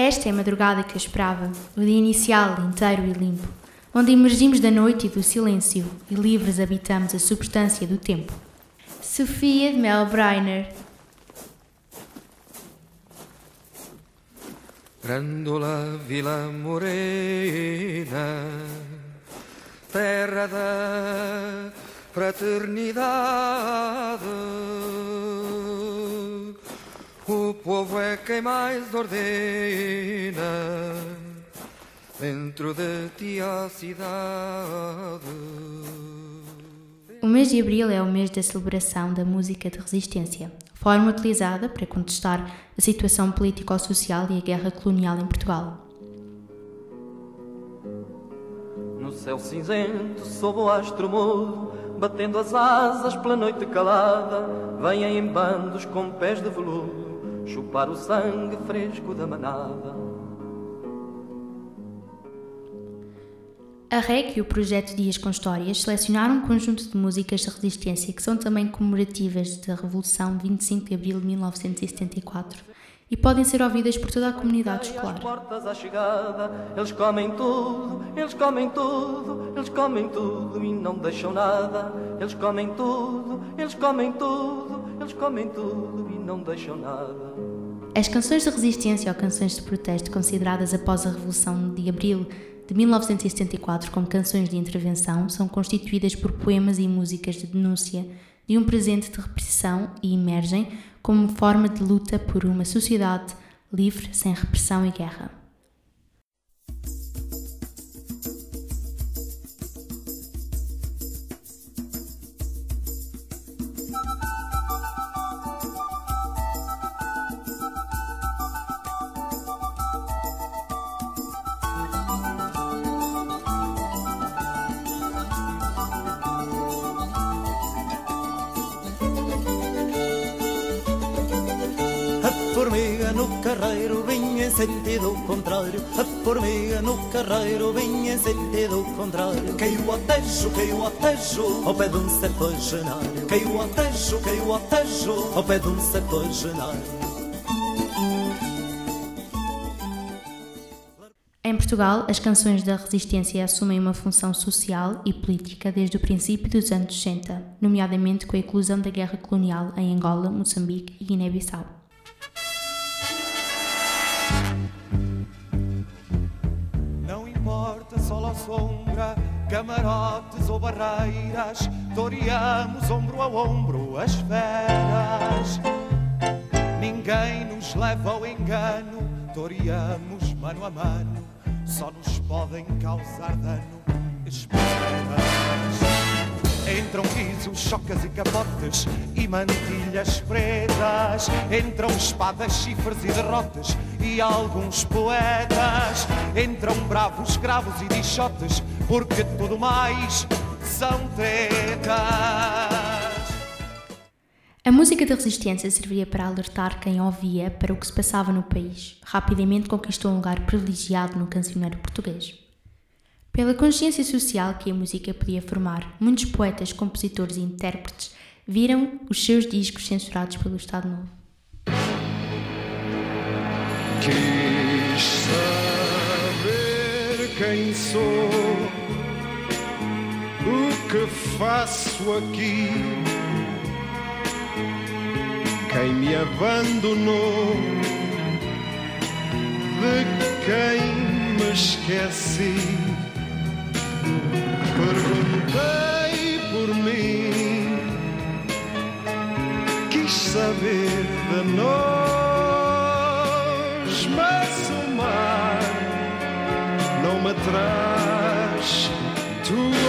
Esta é a madrugada que eu esperava, o dia inicial, inteiro e limpo, onde emergimos da noite e do silêncio e livres habitamos a substância do tempo. Sofia de Mel Breiner Grândola Vila Morena, terra da fraternidade. O povo é quem mais ordena dentro de ti a cidade. O mês de abril é o mês da celebração da música de resistência, forma utilizada para contestar a situação político-social e a guerra colonial em Portugal. No céu cinzento, sob o astro mudo, batendo as asas pela noite calada, vêm em bandos com pés de veludo, chupar o sangue fresco da manada. A REC e o projeto Dias com Histórias selecionaram um conjunto de músicas de resistência que são também comemorativas da Revolução de 25 de Abril de 1974 e podem ser ouvidas por toda a comunidade escolar. portas à chegada, eles comem tudo, eles comem tudo, eles comem tudo e não deixam nada. Eles comem tudo, eles comem tudo, eles comem tudo e não deixam nada. As canções de resistência ou canções de protesto consideradas após a Revolução de Abril de 1974 como canções de intervenção são constituídas por poemas e músicas de denúncia de um presente de repressão e emergem como forma de luta por uma sociedade livre, sem repressão e guerra. Formiga no carreiro vinha em sentido contrário A formiga no carreiro vinha em sentido contrário Caiu ao tejo, caiu ao tejo Ao pé de um septuagenário Caiu ao tejo, caiu ao tejo Ao pé de um septuagenário Em Portugal, as canções da resistência assumem uma função social e política desde o princípio dos anos 60, nomeadamente com a eclosão da guerra colonial em Angola, Moçambique e Guiné-Bissau. Sombra, camarotes ou barreiras, toreamos ombro a ombro as feras. Ninguém nos leva ao engano, toreamos mano a mano, só nos podem causar dano. Esperas. Entram guizos, chocas e capotes e mantilhas pretas. Entram espadas, chifres e derrotas e alguns poetas. Entram bravos, cravos e dichotes, porque tudo mais são tretas. A música da resistência servia para alertar quem ouvia para o que se passava no país. Rapidamente conquistou um lugar privilegiado no cancioneiro português. Pela consciência social que a música podia formar, muitos poetas, compositores e intérpretes viram os seus discos censurados pelo Estado Novo. Quis saber quem sou, o que faço aqui, quem me abandonou, de quem me esqueci. Saber de nós, mas o mar não me traz tua